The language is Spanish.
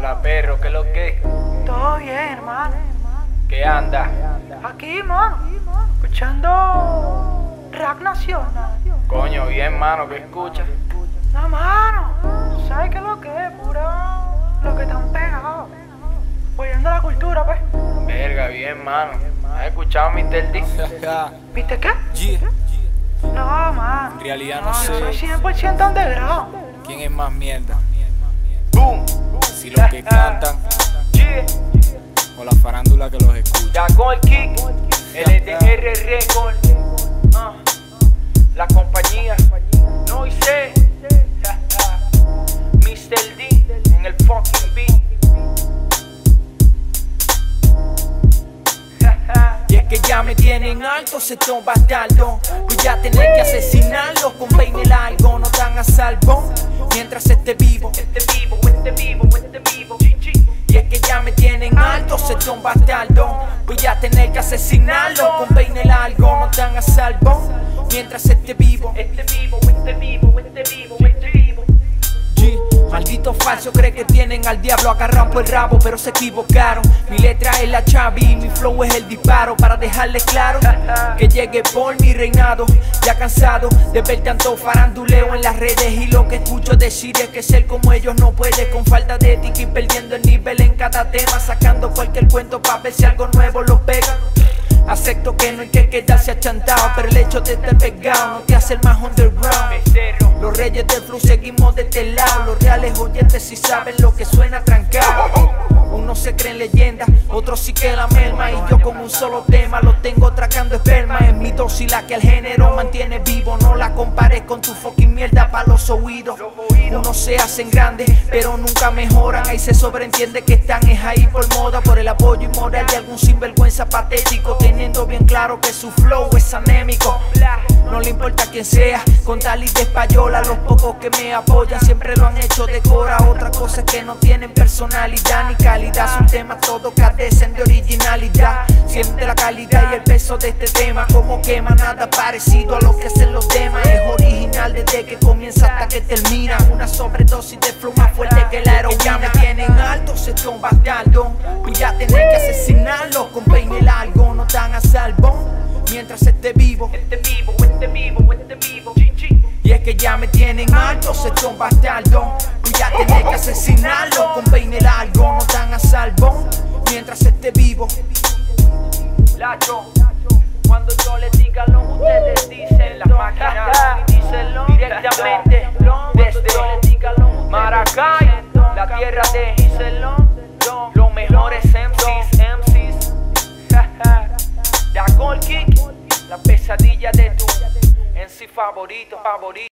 Hola perro, ¿qué es lo que? Todo bien, hermano. ¿Qué anda? Aquí, mano. Escuchando Rack Nacional. Coño, bien, mano, ¿qué escuchas? No, mano. ¿Sabes qué es lo que es? Pura. Lo que están pegados. Oyendo la cultura, pues. Verga, bien, mano. ¿Has escuchado Mr. D? ¿Viste qué? Yeah. No, mano. En realidad no sé. Soy 100% underground. ¿Quién es más mierda? Boom. Si los que cantan Yeah. o la farándula que los escucha. Jackal Kick. LDR Record. Ah. La compañía. No hice. Mr. D. En el fucking beat. Y es que ya me tienen alto estos bastardos Voy a tener que asesinarlos con peine largo No tan a salvo mientras esté vivo Este vivo, este vivo, este vivo. Ya me tienen alto. Estos bastardos Voy a tener que asesinarlos con peine largo No tan a salvo mientras esté vivo Este vivo, este vivo, este vivo. G. Maldito falso, cree que tienen al diablo agarrado por el rabo, pero se equivocaron. Mi letra es la chavi, mi flow es el disparo para dejarles claro que llegue por mi reinado. Ya cansado de ver tanto faranduleo en las redes y lo que escucho decir es que ser como ellos no puede con falta de ética y perdiendo el nivel en cada tema, sacando cualquier cuento para ver si algo nuevo lo pega. Acepto que no hay que quedarse achantado, pero el hecho de estar pegado no te hace el más underground. Reales oyentes sí saben lo que suena trancado. Unos se creen leyendas, otros sí que la merma. Y yo con un solo tema lo tengo tragando esperma. Es mi dosis la que el género mantiene vivo. No la compares con tu fucking mierda para los oídos. Unos se hacen grandes, pero nunca mejoran. Ahí se sobreentiende que están es ahí por moda, por el apoyo y moral de algún sinvergüenza patético. Teniendo bien claro que su flow es anémico. No le importa quién sea, con tal y de española, los pocos que me apoyan siempre lo han hecho de cora. Otra cosa es que no tienen personalidad ni calidad, son temas todos carecen de originalidad. Siente la calidad y el peso de este tema, como quema nada parecido a lo que hacen los demás. Es original desde que comienza hasta que termina. Una sobredosis de flow más fuerte que la heroína. Ya me tienen alto, se son bastardo. Voy a tener que asesinarlos con peine largo, no tienen alto, se son bastardo. Voy a tener que asesinarlo con peine largo, no tan a salvo. Mientras esté vivo, Lacho, cuando yo les diga lo ustedes dicen la máquina díselo directamente desde Maracay, la tierra de los mejores MCs, MCs. Da Gold Kick, la pesadilla de tu MC favorito, favorito.